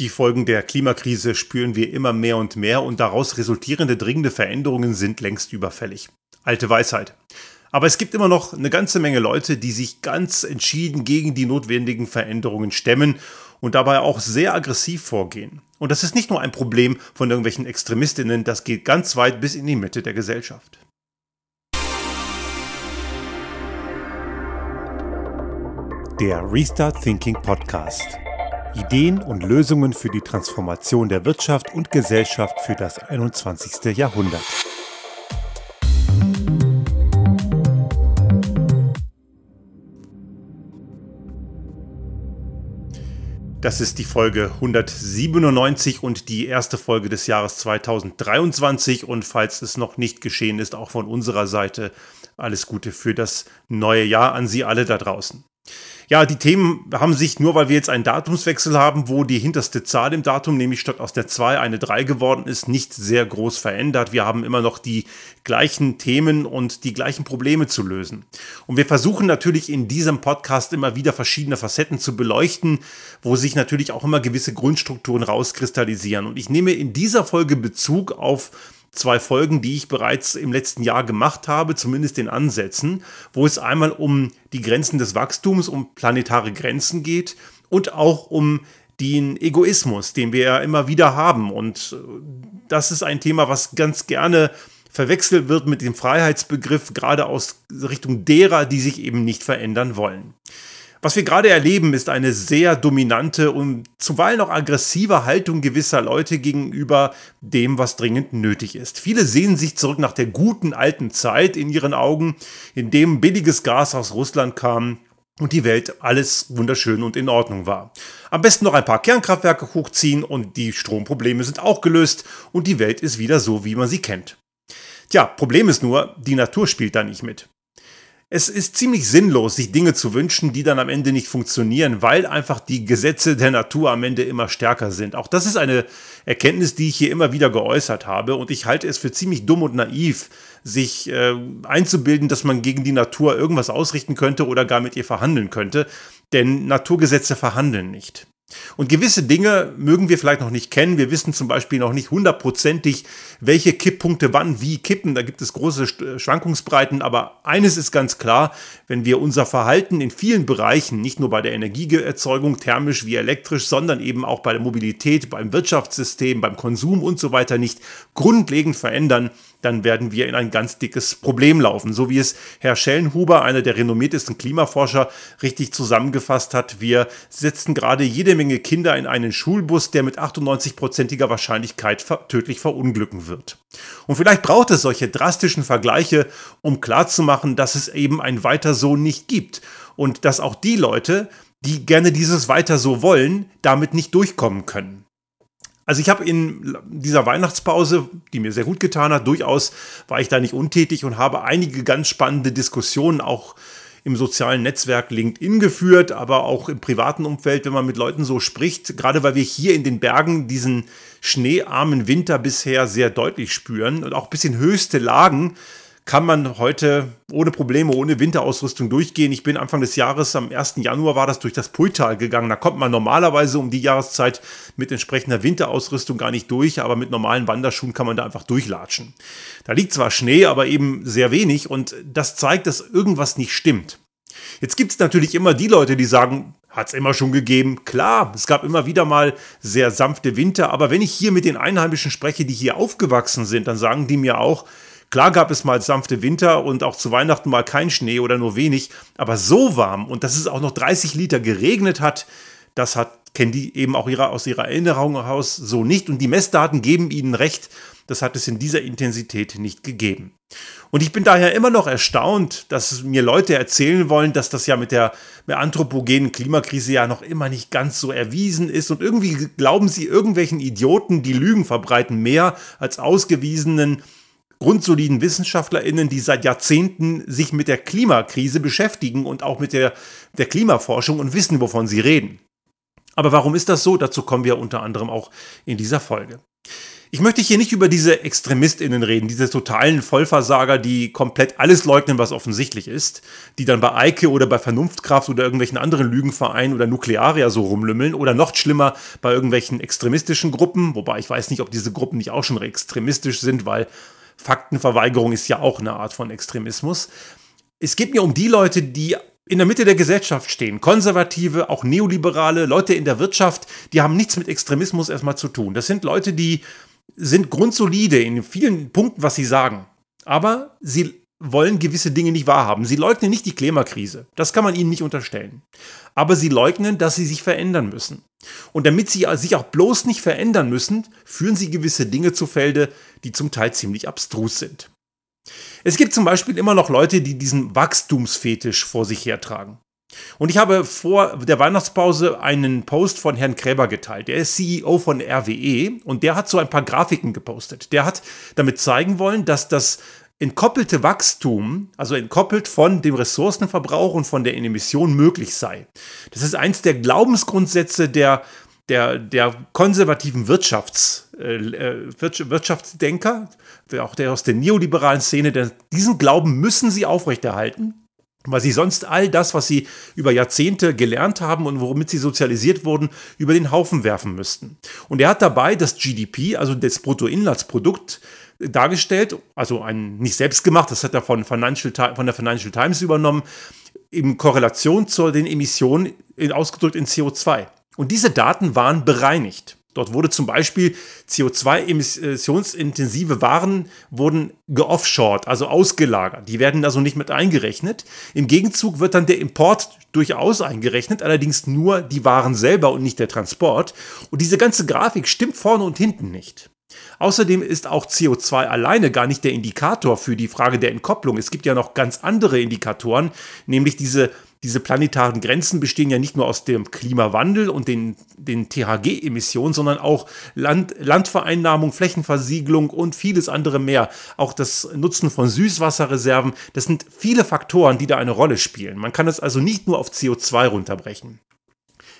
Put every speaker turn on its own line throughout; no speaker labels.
Die Folgen der Klimakrise spüren wir immer mehr und mehr und daraus resultierende dringende Veränderungen sind längst überfällig. Alte Weisheit. Aber es gibt immer noch eine ganze Menge Leute, die sich ganz entschieden gegen die notwendigen Veränderungen stemmen und dabei auch sehr aggressiv vorgehen. Und das ist nicht nur ein Problem von irgendwelchen Extremistinnen, das geht ganz weit bis in die Mitte der Gesellschaft. Der Restart Thinking Podcast. Ideen und Lösungen für die Transformation der Wirtschaft und Gesellschaft für das 21. Jahrhundert. Das ist die Folge 197 und die erste Folge des Jahres 2023. Und falls es noch nicht geschehen ist, auch von unserer Seite alles Gute für das neue Jahr an Sie alle da draußen. Ja, die Themen haben sich nur, weil wir jetzt einen Datumswechsel haben, wo die hinterste Zahl im Datum, nämlich statt aus der 2 eine 3 geworden ist, nicht sehr groß verändert. Wir haben immer noch die gleichen Themen und die gleichen Probleme zu lösen. Und wir versuchen natürlich in diesem Podcast immer wieder verschiedene Facetten zu beleuchten, wo sich natürlich auch immer gewisse Grundstrukturen rauskristallisieren. Und ich nehme in dieser Folge Bezug auf zwei Folgen, die ich bereits im letzten Jahr gemacht habe, zumindest in Ansätzen, wo es einmal um die Grenzen des Wachstums, um planetare Grenzen geht und auch um den Egoismus, den wir ja immer wieder haben. Und das ist ein Thema, was ganz gerne verwechselt wird mit dem Freiheitsbegriff, gerade aus Richtung derer, die sich eben nicht verändern wollen. Was wir gerade erleben, ist eine sehr dominante und zuweilen auch aggressive Haltung gewisser Leute gegenüber dem, was dringend nötig ist. Viele sehen sich zurück nach der guten alten Zeit in ihren Augen, in dem billiges Gas aus Russland kam und die Welt alles wunderschön und in Ordnung war. Am besten noch ein paar Kernkraftwerke hochziehen und die Stromprobleme sind auch gelöst und die Welt ist wieder so, wie man sie kennt. Tja, Problem ist nur, die Natur spielt da nicht mit. Es ist ziemlich sinnlos, sich Dinge zu wünschen, die dann am Ende nicht funktionieren, weil einfach die Gesetze der Natur am Ende immer stärker sind. Auch das ist eine Erkenntnis, die ich hier immer wieder geäußert habe und ich halte es für ziemlich dumm und naiv, sich äh, einzubilden, dass man gegen die Natur irgendwas ausrichten könnte oder gar mit ihr verhandeln könnte, denn Naturgesetze verhandeln nicht. Und gewisse Dinge mögen wir vielleicht noch nicht kennen. Wir wissen zum Beispiel noch nicht hundertprozentig, welche Kipppunkte wann wie kippen. Da gibt es große äh, Schwankungsbreiten. Aber eines ist ganz klar, wenn wir unser Verhalten in vielen Bereichen, nicht nur bei der Energieerzeugung, thermisch wie elektrisch, sondern eben auch bei der Mobilität, beim Wirtschaftssystem, beim Konsum und so weiter nicht grundlegend verändern, dann werden wir in ein ganz dickes Problem laufen. So wie es Herr Schellenhuber, einer der renommiertesten Klimaforscher, richtig zusammengefasst hat. Wir setzen gerade jede Menge Kinder in einen Schulbus, der mit 98-prozentiger Wahrscheinlichkeit tödlich verunglücken wird. Und vielleicht braucht es solche drastischen Vergleiche, um klarzumachen, dass es eben ein Weiter so nicht gibt. Und dass auch die Leute, die gerne dieses Weiter so wollen, damit nicht durchkommen können. Also ich habe in dieser Weihnachtspause, die mir sehr gut getan hat, durchaus war ich da nicht untätig und habe einige ganz spannende Diskussionen auch im sozialen Netzwerk LinkedIn geführt, aber auch im privaten Umfeld, wenn man mit Leuten so spricht, gerade weil wir hier in den Bergen diesen schneearmen Winter bisher sehr deutlich spüren und auch bis in höchste Lagen kann man heute ohne Probleme, ohne Winterausrüstung durchgehen. Ich bin Anfang des Jahres, am 1. Januar war das durch das Pultal gegangen. Da kommt man normalerweise um die Jahreszeit mit entsprechender Winterausrüstung gar nicht durch, aber mit normalen Wanderschuhen kann man da einfach durchlatschen. Da liegt zwar Schnee, aber eben sehr wenig und das zeigt, dass irgendwas nicht stimmt. Jetzt gibt es natürlich immer die Leute, die sagen, hat es immer schon gegeben. Klar, es gab immer wieder mal sehr sanfte Winter, aber wenn ich hier mit den Einheimischen spreche, die hier aufgewachsen sind, dann sagen die mir auch, Klar gab es mal sanfte Winter und auch zu Weihnachten mal kein Schnee oder nur wenig, aber so warm und dass es auch noch 30 Liter geregnet hat, das hat, die eben auch ihre, aus ihrer Erinnerung heraus so nicht. Und die Messdaten geben ihnen recht, das hat es in dieser Intensität nicht gegeben. Und ich bin daher immer noch erstaunt, dass mir Leute erzählen wollen, dass das ja mit der, mit anthropogenen Klimakrise ja noch immer nicht ganz so erwiesen ist. Und irgendwie glauben sie irgendwelchen Idioten, die Lügen verbreiten, mehr als ausgewiesenen grundsoliden WissenschaftlerInnen, die seit Jahrzehnten sich mit der Klimakrise beschäftigen und auch mit der, der Klimaforschung und wissen, wovon sie reden. Aber warum ist das so? Dazu kommen wir unter anderem auch in dieser Folge. Ich möchte hier nicht über diese ExtremistInnen reden, diese totalen Vollversager, die komplett alles leugnen, was offensichtlich ist, die dann bei Eike oder bei Vernunftkraft oder irgendwelchen anderen Lügenvereinen oder Nuklearia so rumlümmeln oder noch schlimmer bei irgendwelchen extremistischen Gruppen, wobei ich weiß nicht, ob diese Gruppen nicht auch schon extremistisch sind, weil Faktenverweigerung ist ja auch eine Art von Extremismus. Es geht mir um die Leute, die in der Mitte der Gesellschaft stehen. Konservative, auch Neoliberale, Leute in der Wirtschaft, die haben nichts mit Extremismus erstmal zu tun. Das sind Leute, die sind grundsolide in vielen Punkten, was sie sagen. Aber sie wollen gewisse Dinge nicht wahrhaben. Sie leugnen nicht die Klimakrise. Das kann man ihnen nicht unterstellen. Aber sie leugnen, dass sie sich verändern müssen. Und damit sie sich auch bloß nicht verändern müssen, führen sie gewisse Dinge zu Felde, die zum Teil ziemlich abstrus sind. Es gibt zum Beispiel immer noch Leute, die diesen Wachstumsfetisch vor sich hertragen. Und ich habe vor der Weihnachtspause einen Post von Herrn Kräber geteilt. Der ist CEO von RWE und der hat so ein paar Grafiken gepostet. Der hat damit zeigen wollen, dass das entkoppelte Wachstum, also entkoppelt von dem Ressourcenverbrauch und von der Emission möglich sei. Das ist eins der Glaubensgrundsätze der, der, der konservativen Wirtschafts, äh, äh Wirtschaftsdenker, auch der aus der neoliberalen Szene. Der, diesen Glauben müssen sie aufrechterhalten weil sie sonst all das, was sie über Jahrzehnte gelernt haben und womit sie sozialisiert wurden, über den Haufen werfen müssten. Und er hat dabei das GDP, also das Bruttoinlandsprodukt, dargestellt, also ein nicht selbst gemacht, das hat er von, Financial, von der Financial Times übernommen, in Korrelation zu den Emissionen ausgedrückt in CO2. Und diese Daten waren bereinigt. Dort wurde zum Beispiel CO2-emissionsintensive Waren wurden geoffshored, also ausgelagert. Die werden also nicht mit eingerechnet. Im Gegenzug wird dann der Import durchaus eingerechnet, allerdings nur die Waren selber und nicht der Transport. Und diese ganze Grafik stimmt vorne und hinten nicht. Außerdem ist auch CO2 alleine gar nicht der Indikator für die Frage der Entkopplung. Es gibt ja noch ganz andere Indikatoren, nämlich diese diese planetaren Grenzen bestehen ja nicht nur aus dem Klimawandel und den, den THG-Emissionen, sondern auch Land, Landvereinnahmung, Flächenversiegelung und vieles andere mehr. Auch das Nutzen von Süßwasserreserven. Das sind viele Faktoren, die da eine Rolle spielen. Man kann es also nicht nur auf CO2 runterbrechen.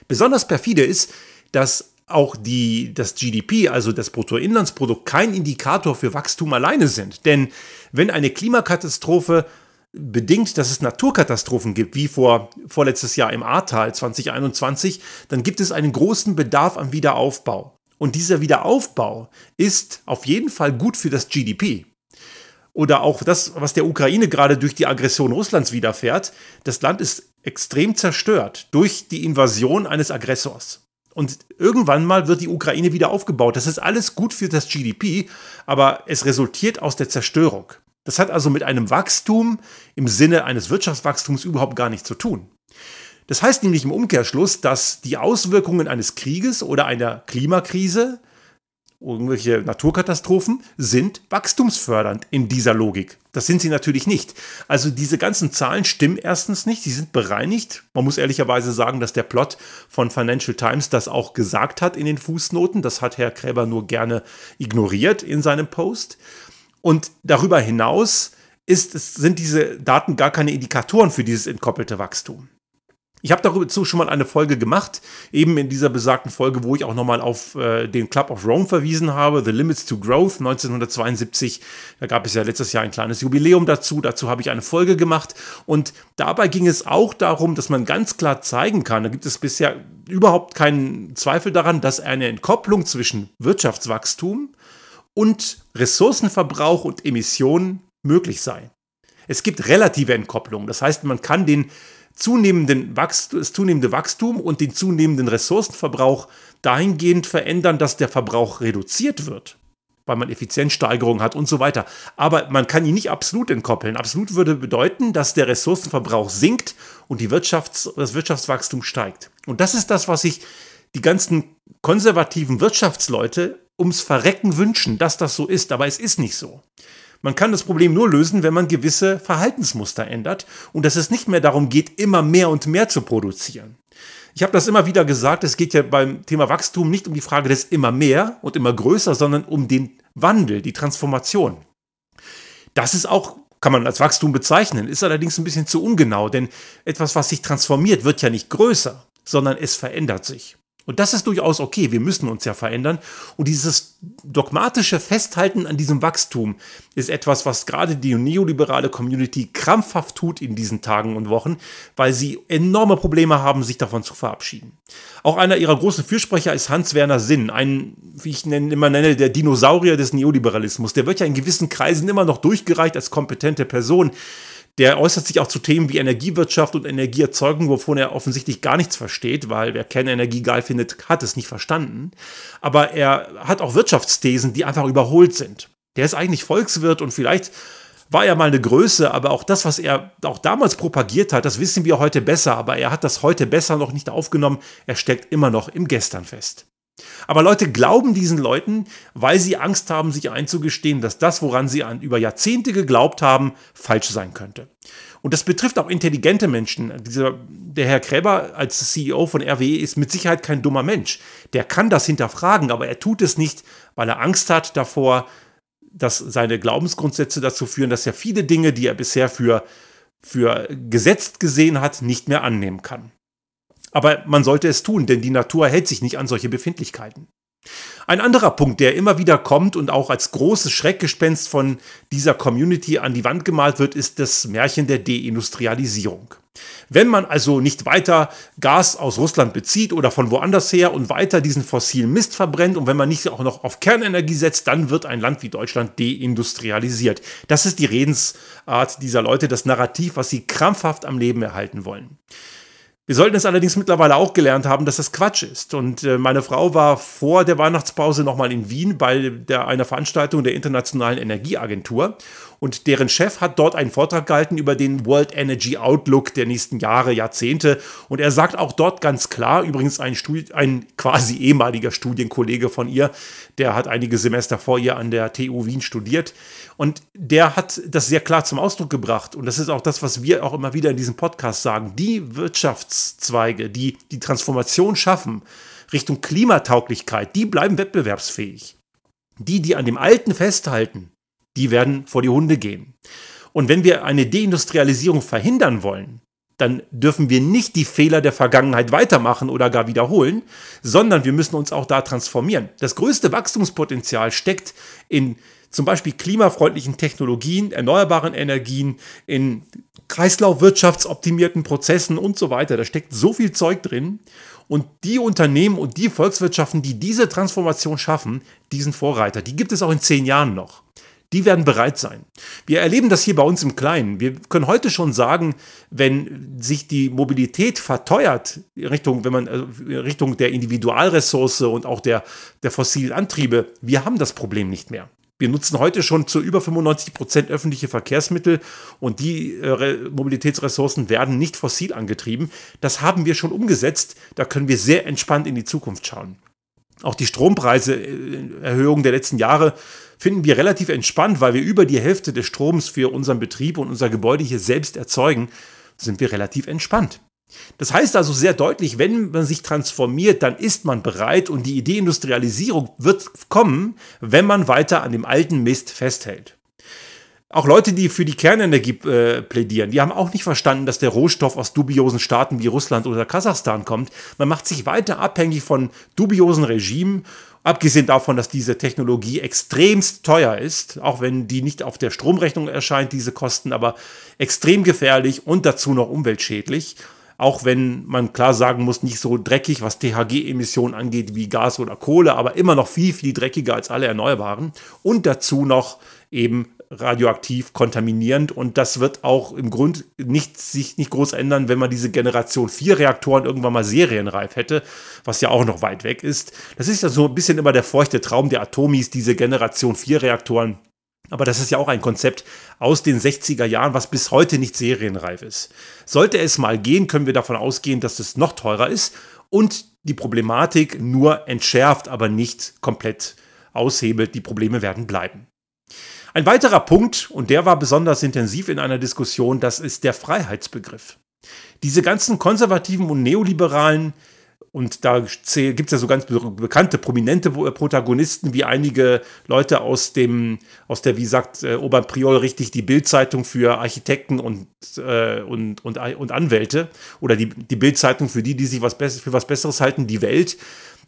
Besonders perfide ist, dass auch die, das GDP, also das Bruttoinlandsprodukt, kein Indikator für Wachstum alleine sind. Denn wenn eine Klimakatastrophe bedingt, dass es Naturkatastrophen gibt, wie vor vorletztes Jahr im Ahrtal 2021, dann gibt es einen großen Bedarf am Wiederaufbau. Und dieser Wiederaufbau ist auf jeden Fall gut für das GDP. Oder auch das, was der Ukraine gerade durch die Aggression Russlands widerfährt. Das Land ist extrem zerstört durch die Invasion eines Aggressors. Und irgendwann mal wird die Ukraine wieder aufgebaut. Das ist alles gut für das GDP, aber es resultiert aus der Zerstörung. Das hat also mit einem Wachstum im Sinne eines Wirtschaftswachstums überhaupt gar nichts zu tun. Das heißt nämlich im Umkehrschluss, dass die Auswirkungen eines Krieges oder einer Klimakrise, irgendwelche Naturkatastrophen, sind wachstumsfördernd in dieser Logik. Das sind sie natürlich nicht. Also diese ganzen Zahlen stimmen erstens nicht, sie sind bereinigt. Man muss ehrlicherweise sagen, dass der Plot von Financial Times das auch gesagt hat in den Fußnoten. Das hat Herr Kräber nur gerne ignoriert in seinem Post. Und darüber hinaus ist, sind diese Daten gar keine Indikatoren für dieses entkoppelte Wachstum. Ich habe dazu schon mal eine Folge gemacht, eben in dieser besagten Folge, wo ich auch nochmal auf äh, den Club of Rome verwiesen habe, The Limits to Growth 1972. Da gab es ja letztes Jahr ein kleines Jubiläum dazu. Dazu habe ich eine Folge gemacht. Und dabei ging es auch darum, dass man ganz klar zeigen kann, da gibt es bisher überhaupt keinen Zweifel daran, dass eine Entkopplung zwischen Wirtschaftswachstum und Ressourcenverbrauch und Emissionen möglich sei. Es gibt relative Entkopplung, das heißt, man kann den zunehmenden Wachstum, das zunehmende Wachstum und den zunehmenden Ressourcenverbrauch dahingehend verändern, dass der Verbrauch reduziert wird, weil man Effizienzsteigerung hat und so weiter. Aber man kann ihn nicht absolut entkoppeln. Absolut würde bedeuten, dass der Ressourcenverbrauch sinkt und die Wirtschafts-, das Wirtschaftswachstum steigt. Und das ist das, was sich die ganzen konservativen Wirtschaftsleute ums Verrecken wünschen, dass das so ist, aber es ist nicht so. Man kann das Problem nur lösen, wenn man gewisse Verhaltensmuster ändert und dass es nicht mehr darum geht, immer mehr und mehr zu produzieren. Ich habe das immer wieder gesagt, es geht ja beim Thema Wachstum nicht um die Frage des immer mehr und immer größer, sondern um den Wandel, die Transformation. Das ist auch, kann man als Wachstum bezeichnen, ist allerdings ein bisschen zu ungenau, denn etwas, was sich transformiert, wird ja nicht größer, sondern es verändert sich. Und das ist durchaus okay, wir müssen uns ja verändern. Und dieses dogmatische Festhalten an diesem Wachstum ist etwas, was gerade die neoliberale Community krampfhaft tut in diesen Tagen und Wochen, weil sie enorme Probleme haben, sich davon zu verabschieden. Auch einer ihrer großen Fürsprecher ist Hans-Werner Sinn, ein, wie ich ihn immer nenne, der Dinosaurier des Neoliberalismus. Der wird ja in gewissen Kreisen immer noch durchgereicht als kompetente Person. Der äußert sich auch zu Themen wie Energiewirtschaft und Energieerzeugung, wovon er offensichtlich gar nichts versteht, weil wer Kernenergie geil findet, hat es nicht verstanden. Aber er hat auch Wirtschaftsthesen, die einfach überholt sind. Der ist eigentlich Volkswirt und vielleicht war er mal eine Größe, aber auch das, was er auch damals propagiert hat, das wissen wir heute besser, aber er hat das heute besser noch nicht aufgenommen. Er steckt immer noch im Gestern fest. Aber Leute glauben diesen Leuten, weil sie Angst haben, sich einzugestehen, dass das, woran sie an über Jahrzehnte geglaubt haben, falsch sein könnte. Und das betrifft auch intelligente Menschen. Dieser, der Herr Kräber als CEO von RWE ist mit Sicherheit kein dummer Mensch. Der kann das hinterfragen, aber er tut es nicht, weil er Angst hat davor, dass seine Glaubensgrundsätze dazu führen, dass er viele Dinge, die er bisher für, für gesetzt gesehen hat, nicht mehr annehmen kann. Aber man sollte es tun, denn die Natur hält sich nicht an solche Befindlichkeiten. Ein anderer Punkt, der immer wieder kommt und auch als großes Schreckgespenst von dieser Community an die Wand gemalt wird, ist das Märchen der Deindustrialisierung. Wenn man also nicht weiter Gas aus Russland bezieht oder von woanders her und weiter diesen fossilen Mist verbrennt und wenn man nicht auch noch auf Kernenergie setzt, dann wird ein Land wie Deutschland deindustrialisiert. Das ist die Redensart dieser Leute, das Narrativ, was sie krampfhaft am Leben erhalten wollen. Wir sollten es allerdings mittlerweile auch gelernt haben, dass das Quatsch ist. Und äh, meine Frau war vor der Weihnachtspause nochmal in Wien bei der, einer Veranstaltung der Internationalen Energieagentur. Und deren Chef hat dort einen Vortrag gehalten über den World Energy Outlook der nächsten Jahre, Jahrzehnte. Und er sagt auch dort ganz klar, übrigens ein, Studi ein quasi ehemaliger Studienkollege von ihr, der hat einige Semester vor ihr an der TU Wien studiert. Und der hat das sehr klar zum Ausdruck gebracht. Und das ist auch das, was wir auch immer wieder in diesem Podcast sagen. Die Wirtschaftszweige, die die Transformation schaffen, Richtung Klimatauglichkeit, die bleiben wettbewerbsfähig. Die, die an dem Alten festhalten, die werden vor die Hunde gehen. Und wenn wir eine Deindustrialisierung verhindern wollen, dann dürfen wir nicht die Fehler der Vergangenheit weitermachen oder gar wiederholen, sondern wir müssen uns auch da transformieren. Das größte Wachstumspotenzial steckt in zum Beispiel klimafreundlichen Technologien, erneuerbaren Energien, in kreislaufwirtschaftsoptimierten Prozessen und so weiter. Da steckt so viel Zeug drin. Und die Unternehmen und die Volkswirtschaften, die diese Transformation schaffen, die sind Vorreiter. Die gibt es auch in zehn Jahren noch die werden bereit sein. Wir erleben das hier bei uns im Kleinen. Wir können heute schon sagen, wenn sich die Mobilität verteuert, Richtung, wenn man, also Richtung der Individualressource und auch der, der fossilen Antriebe, wir haben das Problem nicht mehr. Wir nutzen heute schon zu über 95 Prozent öffentliche Verkehrsmittel und die äh, Mobilitätsressourcen werden nicht fossil angetrieben. Das haben wir schon umgesetzt. Da können wir sehr entspannt in die Zukunft schauen. Auch die Strompreiseerhöhung der letzten Jahre finden wir relativ entspannt, weil wir über die Hälfte des Stroms für unseren Betrieb und unser Gebäude hier selbst erzeugen, sind wir relativ entspannt. Das heißt also sehr deutlich, wenn man sich transformiert, dann ist man bereit und die Idee Industrialisierung wird kommen, wenn man weiter an dem alten Mist festhält. Auch Leute, die für die Kernenergie äh, plädieren, die haben auch nicht verstanden, dass der Rohstoff aus dubiosen Staaten wie Russland oder Kasachstan kommt. Man macht sich weiter abhängig von dubiosen Regimen, abgesehen davon, dass diese Technologie extremst teuer ist, auch wenn die nicht auf der Stromrechnung erscheint, diese Kosten, aber extrem gefährlich und dazu noch umweltschädlich. Auch wenn man klar sagen muss, nicht so dreckig, was THG-Emissionen angeht wie Gas oder Kohle, aber immer noch viel, viel dreckiger als alle Erneuerbaren. Und dazu noch eben radioaktiv kontaminierend und das wird auch im Grund nicht, sich nicht groß ändern, wenn man diese Generation 4 Reaktoren irgendwann mal serienreif hätte, was ja auch noch weit weg ist. Das ist ja so ein bisschen immer der feuchte Traum der Atomis, diese Generation 4 Reaktoren. Aber das ist ja auch ein Konzept aus den 60er Jahren, was bis heute nicht serienreif ist. Sollte es mal gehen, können wir davon ausgehen, dass es noch teurer ist und die Problematik nur entschärft, aber nicht komplett aushebelt. Die Probleme werden bleiben. Ein weiterer Punkt, und der war besonders intensiv in einer Diskussion, das ist der Freiheitsbegriff. Diese ganzen konservativen und neoliberalen und da gibt es ja so ganz bekannte, prominente Protagonisten wie einige Leute aus dem, aus der, wie sagt äh, Oberpriol richtig, die Bildzeitung für Architekten und, äh, und, und, und Anwälte oder die, die Bildzeitung für die, die sich was für was Besseres halten, die Welt.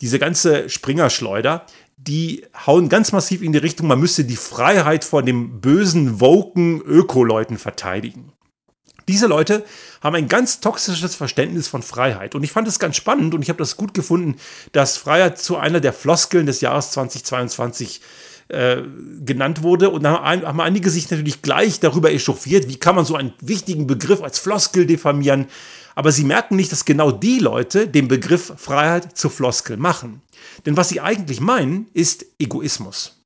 Diese ganze Springerschleuder, die hauen ganz massiv in die Richtung, man müsste die Freiheit vor dem bösen, woken Öko-Leuten verteidigen. Diese Leute haben ein ganz toxisches Verständnis von Freiheit. Und ich fand es ganz spannend und ich habe das gut gefunden, dass Freiheit zu einer der Floskeln des Jahres 2022 äh, genannt wurde. Und da haben einige sich natürlich gleich darüber echauffiert, wie kann man so einen wichtigen Begriff als Floskel diffamieren. Aber sie merken nicht, dass genau die Leute den Begriff Freiheit zur Floskel machen. Denn was sie eigentlich meinen, ist Egoismus.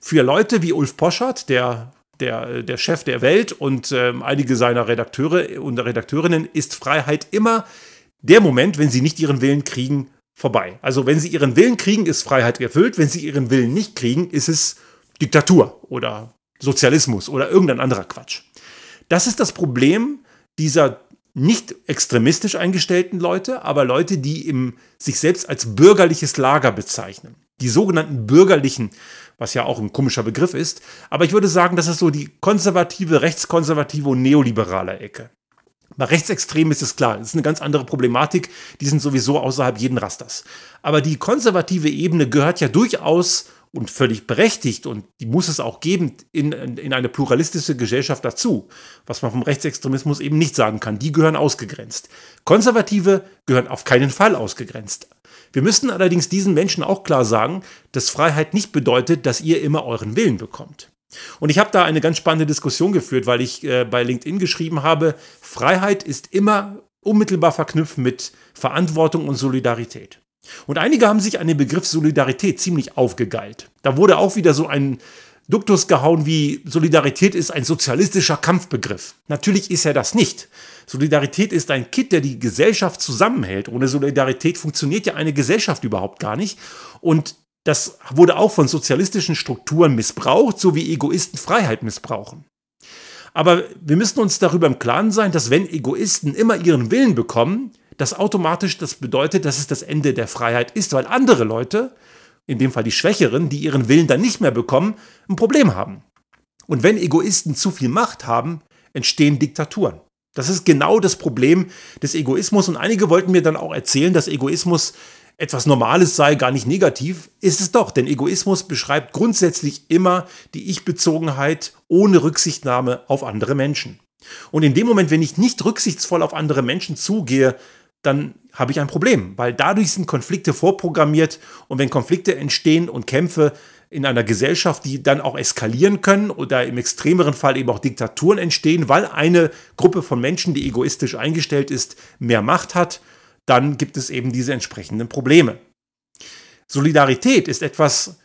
Für Leute wie Ulf Poschardt, der der, der Chef der Welt und ähm, einige seiner Redakteure und Redakteurinnen ist Freiheit immer der Moment, wenn sie nicht ihren Willen kriegen, vorbei. Also wenn sie ihren Willen kriegen, ist Freiheit erfüllt. Wenn sie ihren Willen nicht kriegen, ist es Diktatur oder Sozialismus oder irgendein anderer Quatsch. Das ist das Problem dieser nicht extremistisch eingestellten Leute, aber Leute, die im, sich selbst als bürgerliches Lager bezeichnen. Die sogenannten bürgerlichen was ja auch ein komischer Begriff ist. Aber ich würde sagen, das ist so die konservative, rechtskonservative und neoliberale Ecke. Bei Rechtsextremen ist es klar, das ist eine ganz andere Problematik, die sind sowieso außerhalb jeden Rasters. Aber die konservative Ebene gehört ja durchaus und völlig berechtigt und die muss es auch geben in, in eine pluralistische Gesellschaft dazu, was man vom Rechtsextremismus eben nicht sagen kann. Die gehören ausgegrenzt. Konservative gehören auf keinen Fall ausgegrenzt. Wir müssten allerdings diesen Menschen auch klar sagen, dass Freiheit nicht bedeutet, dass ihr immer euren Willen bekommt. Und ich habe da eine ganz spannende Diskussion geführt, weil ich äh, bei LinkedIn geschrieben habe, Freiheit ist immer unmittelbar verknüpft mit Verantwortung und Solidarität. Und einige haben sich an den Begriff Solidarität ziemlich aufgegeilt. Da wurde auch wieder so ein Duktus gehauen wie Solidarität ist ein sozialistischer Kampfbegriff. Natürlich ist er das nicht. Solidarität ist ein Kit, der die Gesellschaft zusammenhält. Ohne Solidarität funktioniert ja eine Gesellschaft überhaupt gar nicht. Und das wurde auch von sozialistischen Strukturen missbraucht, so wie Egoisten Freiheit missbrauchen. Aber wir müssen uns darüber im Klaren sein, dass wenn Egoisten immer ihren Willen bekommen, das automatisch das bedeutet, dass es das Ende der Freiheit ist, weil andere Leute in dem Fall die Schwächeren, die ihren Willen dann nicht mehr bekommen, ein Problem haben. Und wenn Egoisten zu viel Macht haben, entstehen Diktaturen. Das ist genau das Problem des Egoismus. Und einige wollten mir dann auch erzählen, dass Egoismus etwas Normales sei, gar nicht negativ. Ist es doch, denn Egoismus beschreibt grundsätzlich immer die Ich-Bezogenheit ohne Rücksichtnahme auf andere Menschen. Und in dem Moment, wenn ich nicht rücksichtsvoll auf andere Menschen zugehe, dann habe ich ein Problem, weil dadurch sind Konflikte vorprogrammiert und wenn Konflikte entstehen und Kämpfe in einer Gesellschaft, die dann auch eskalieren können oder im extremeren Fall eben auch Diktaturen entstehen, weil eine Gruppe von Menschen, die egoistisch eingestellt ist, mehr Macht hat, dann gibt es eben diese entsprechenden Probleme. Solidarität ist etwas,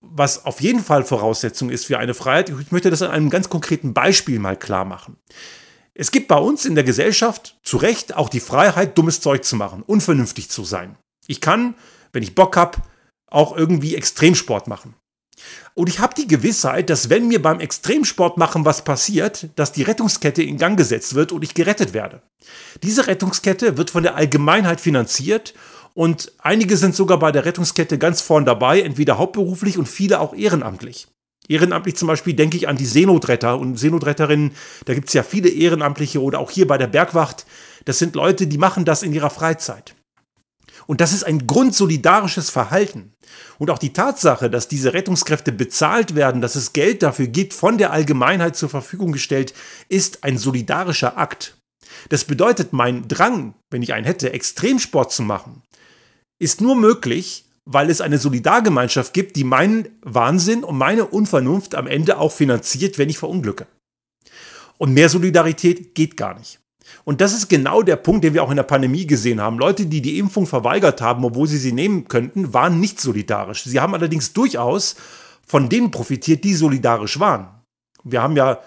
was auf jeden Fall Voraussetzung ist für eine Freiheit. Ich möchte das an einem ganz konkreten Beispiel mal klar machen. Es gibt bei uns in der Gesellschaft zu Recht auch die Freiheit, dummes Zeug zu machen, unvernünftig zu sein. Ich kann, wenn ich Bock habe, auch irgendwie Extremsport machen. Und ich habe die Gewissheit, dass wenn mir beim Extremsport machen was passiert, dass die Rettungskette in Gang gesetzt wird und ich gerettet werde. Diese Rettungskette wird von der Allgemeinheit finanziert und einige sind sogar bei der Rettungskette ganz vorn dabei, entweder hauptberuflich und viele auch ehrenamtlich. Ehrenamtlich zum Beispiel denke ich an die Seenotretter und Seenotretterinnen. Da gibt es ja viele Ehrenamtliche oder auch hier bei der Bergwacht. Das sind Leute, die machen das in ihrer Freizeit. Und das ist ein grundsolidarisches Verhalten. Und auch die Tatsache, dass diese Rettungskräfte bezahlt werden, dass es Geld dafür gibt, von der Allgemeinheit zur Verfügung gestellt, ist ein solidarischer Akt. Das bedeutet, mein Drang, wenn ich einen hätte, Extremsport zu machen, ist nur möglich, weil es eine Solidargemeinschaft gibt, die meinen Wahnsinn und meine Unvernunft am Ende auch finanziert, wenn ich verunglücke. Und mehr Solidarität geht gar nicht. Und das ist genau der Punkt, den wir auch in der Pandemie gesehen haben. Leute, die die Impfung verweigert haben, obwohl sie sie nehmen könnten, waren nicht solidarisch. Sie haben allerdings durchaus von denen profitiert, die solidarisch waren. Wir haben ja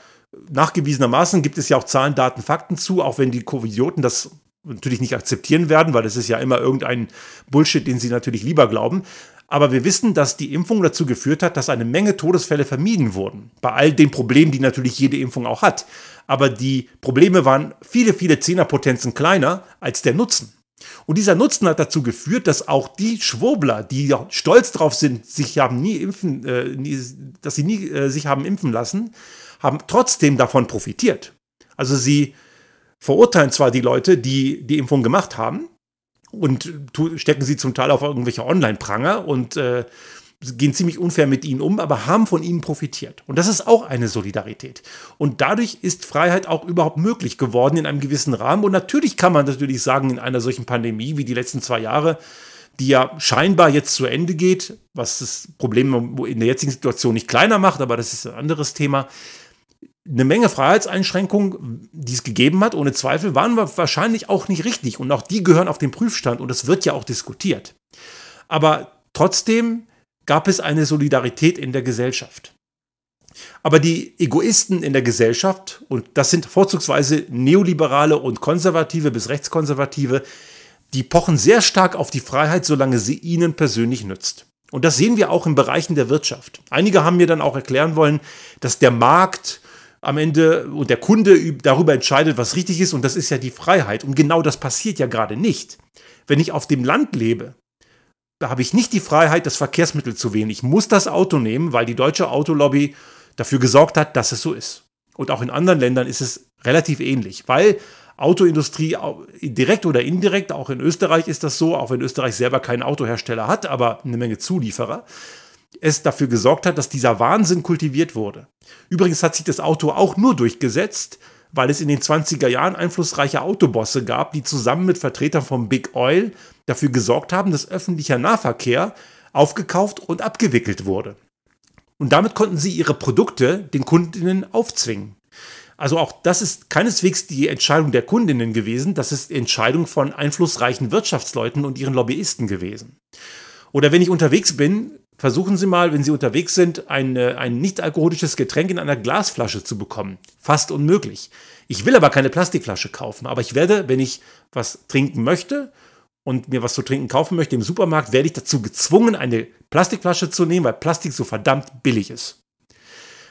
nachgewiesenermaßen gibt es ja auch Zahlen, Daten, Fakten zu, auch wenn die Covidioten das natürlich nicht akzeptieren werden, weil es ist ja immer irgendein Bullshit, den sie natürlich lieber glauben. Aber wir wissen, dass die Impfung dazu geführt hat, dass eine Menge Todesfälle vermieden wurden. Bei all den Problemen, die natürlich jede Impfung auch hat. Aber die Probleme waren viele, viele Zehnerpotenzen kleiner als der Nutzen. Und dieser Nutzen hat dazu geführt, dass auch die Schwurbler, die stolz darauf sind, sich haben nie impfen, äh, nie, dass sie nie äh, sich haben impfen lassen, haben trotzdem davon profitiert. Also sie verurteilen zwar die Leute, die die Impfung gemacht haben und stecken sie zum Teil auf irgendwelche Online-Pranger und äh, gehen ziemlich unfair mit ihnen um, aber haben von ihnen profitiert. Und das ist auch eine Solidarität. Und dadurch ist Freiheit auch überhaupt möglich geworden in einem gewissen Rahmen. Und natürlich kann man natürlich sagen, in einer solchen Pandemie wie die letzten zwei Jahre, die ja scheinbar jetzt zu Ende geht, was das Problem in der jetzigen Situation nicht kleiner macht, aber das ist ein anderes Thema. Eine Menge Freiheitseinschränkungen, die es gegeben hat, ohne Zweifel, waren wahrscheinlich auch nicht richtig. Und auch die gehören auf den Prüfstand und es wird ja auch diskutiert. Aber trotzdem gab es eine Solidarität in der Gesellschaft. Aber die Egoisten in der Gesellschaft, und das sind vorzugsweise Neoliberale und Konservative bis Rechtskonservative, die pochen sehr stark auf die Freiheit, solange sie ihnen persönlich nützt. Und das sehen wir auch in Bereichen der Wirtschaft. Einige haben mir dann auch erklären wollen, dass der Markt am Ende und der Kunde darüber entscheidet, was richtig ist, und das ist ja die Freiheit. Und genau das passiert ja gerade nicht. Wenn ich auf dem Land lebe, da habe ich nicht die Freiheit, das Verkehrsmittel zu wählen. Ich muss das Auto nehmen, weil die deutsche Autolobby dafür gesorgt hat, dass es so ist. Und auch in anderen Ländern ist es relativ ähnlich, weil Autoindustrie direkt oder indirekt, auch in Österreich ist das so, auch wenn Österreich selber keinen Autohersteller hat, aber eine Menge Zulieferer, es dafür gesorgt hat, dass dieser Wahnsinn kultiviert wurde. Übrigens hat sich das Auto auch nur durchgesetzt, weil es in den 20er Jahren einflussreiche Autobosse gab, die zusammen mit Vertretern vom Big Oil dafür gesorgt haben, dass öffentlicher Nahverkehr aufgekauft und abgewickelt wurde. Und damit konnten sie ihre Produkte den Kundinnen aufzwingen. Also auch das ist keineswegs die Entscheidung der Kundinnen gewesen, das ist Entscheidung von einflussreichen Wirtschaftsleuten und ihren Lobbyisten gewesen. Oder wenn ich unterwegs bin, versuchen Sie mal, wenn Sie unterwegs sind, ein, ein nicht-alkoholisches Getränk in einer Glasflasche zu bekommen. Fast unmöglich. Ich will aber keine Plastikflasche kaufen, aber ich werde, wenn ich was trinken möchte und mir was zu trinken kaufen möchte im Supermarkt, werde ich dazu gezwungen, eine Plastikflasche zu nehmen, weil Plastik so verdammt billig ist.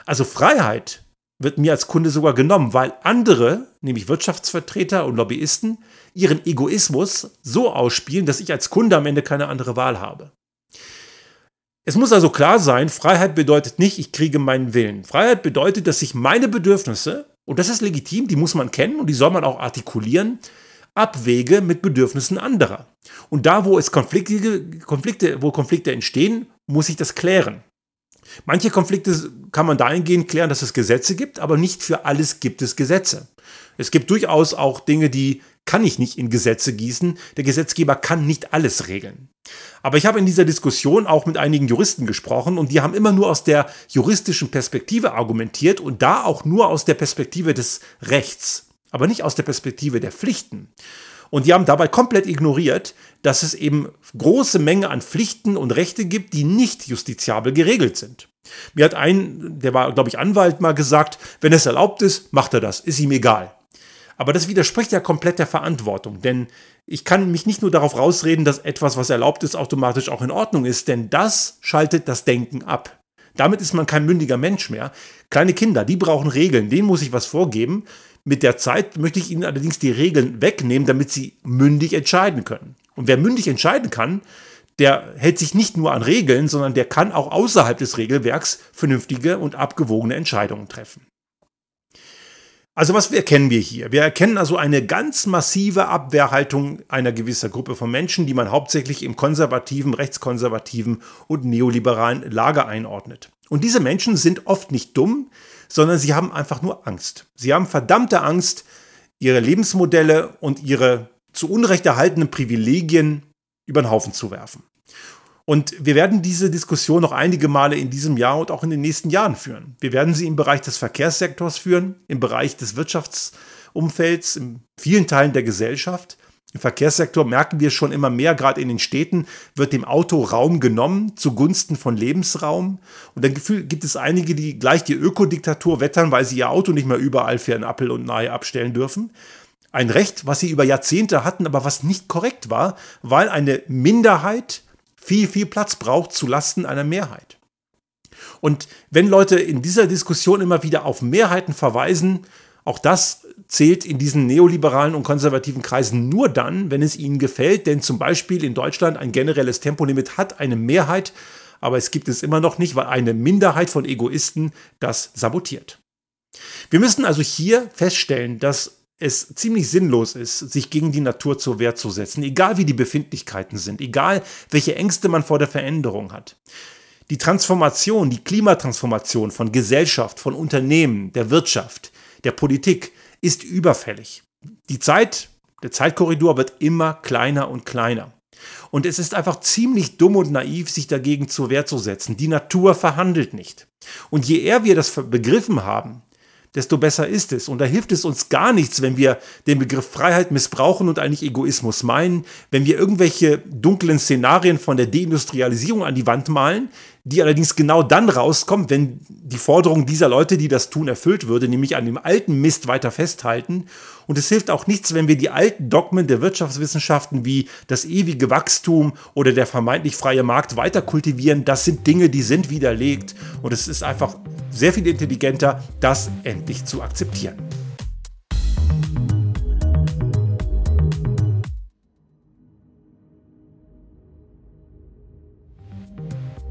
Also Freiheit wird mir als Kunde sogar genommen, weil andere, nämlich Wirtschaftsvertreter und Lobbyisten, ihren Egoismus so ausspielen, dass ich als Kunde am Ende keine andere Wahl habe. Es muss also klar sein, Freiheit bedeutet nicht, ich kriege meinen Willen. Freiheit bedeutet, dass ich meine Bedürfnisse, und das ist legitim, die muss man kennen und die soll man auch artikulieren, abwäge mit Bedürfnissen anderer. Und da, wo es Konflikte, Konflikte, wo Konflikte entstehen, muss ich das klären. Manche Konflikte kann man dahingehend klären, dass es Gesetze gibt, aber nicht für alles gibt es Gesetze. Es gibt durchaus auch Dinge, die kann ich nicht in Gesetze gießen. Der Gesetzgeber kann nicht alles regeln. Aber ich habe in dieser Diskussion auch mit einigen Juristen gesprochen und die haben immer nur aus der juristischen Perspektive argumentiert und da auch nur aus der Perspektive des Rechts, aber nicht aus der Perspektive der Pflichten. Und die haben dabei komplett ignoriert, dass es eben große Menge an Pflichten und Rechte gibt, die nicht justiziabel geregelt sind. Mir hat ein, der war, glaube ich, Anwalt, mal gesagt, wenn es erlaubt ist, macht er das, ist ihm egal. Aber das widerspricht ja komplett der Verantwortung, denn ich kann mich nicht nur darauf rausreden, dass etwas, was erlaubt ist, automatisch auch in Ordnung ist, denn das schaltet das Denken ab. Damit ist man kein mündiger Mensch mehr. Kleine Kinder, die brauchen Regeln, denen muss ich was vorgeben. Mit der Zeit möchte ich ihnen allerdings die Regeln wegnehmen, damit sie mündig entscheiden können. Und wer mündig entscheiden kann, der hält sich nicht nur an Regeln, sondern der kann auch außerhalb des Regelwerks vernünftige und abgewogene Entscheidungen treffen. Also was erkennen wir hier? Wir erkennen also eine ganz massive Abwehrhaltung einer gewisser Gruppe von Menschen, die man hauptsächlich im konservativen, rechtskonservativen und neoliberalen Lager einordnet. Und diese Menschen sind oft nicht dumm, sondern sie haben einfach nur Angst. Sie haben verdammte Angst, ihre Lebensmodelle und ihre zu Unrecht erhaltenen Privilegien über den Haufen zu werfen. Und wir werden diese Diskussion noch einige Male in diesem Jahr und auch in den nächsten Jahren führen. Wir werden sie im Bereich des Verkehrssektors führen, im Bereich des Wirtschaftsumfelds, in vielen Teilen der Gesellschaft. Im Verkehrssektor merken wir schon immer mehr, gerade in den Städten wird dem Auto Raum genommen zugunsten von Lebensraum. Und dann gibt es einige, die gleich die Ökodiktatur wettern, weil sie ihr Auto nicht mehr überall für einen Appel und Nahe abstellen dürfen. Ein Recht, was sie über Jahrzehnte hatten, aber was nicht korrekt war, weil eine Minderheit viel, viel Platz braucht zu Lasten einer Mehrheit. Und wenn Leute in dieser Diskussion immer wieder auf Mehrheiten verweisen, auch das zählt in diesen neoliberalen und konservativen Kreisen nur dann, wenn es ihnen gefällt, denn zum Beispiel in Deutschland ein generelles Tempolimit hat eine Mehrheit, aber es gibt es immer noch nicht, weil eine Minderheit von Egoisten das sabotiert. Wir müssen also hier feststellen, dass es ziemlich sinnlos ist, sich gegen die Natur zur Wehr zu setzen, egal wie die Befindlichkeiten sind, egal welche Ängste man vor der Veränderung hat. Die Transformation, die Klimatransformation von Gesellschaft, von Unternehmen, der Wirtschaft, der Politik ist überfällig. Die Zeit, der Zeitkorridor wird immer kleiner und kleiner. Und es ist einfach ziemlich dumm und naiv, sich dagegen zur Wehr zu setzen. Die Natur verhandelt nicht. Und je eher wir das begriffen haben, desto besser ist es. Und da hilft es uns gar nichts, wenn wir den Begriff Freiheit missbrauchen und eigentlich Egoismus meinen, wenn wir irgendwelche dunklen Szenarien von der Deindustrialisierung an die Wand malen, die allerdings genau dann rauskommt, wenn die Forderung dieser Leute, die das tun, erfüllt würde, nämlich an dem alten Mist weiter festhalten. Und es hilft auch nichts, wenn wir die alten Dogmen der Wirtschaftswissenschaften wie das ewige Wachstum oder der vermeintlich freie Markt weiter kultivieren. Das sind Dinge, die sind widerlegt. Und es ist einfach sehr viel intelligenter, das endlich zu akzeptieren.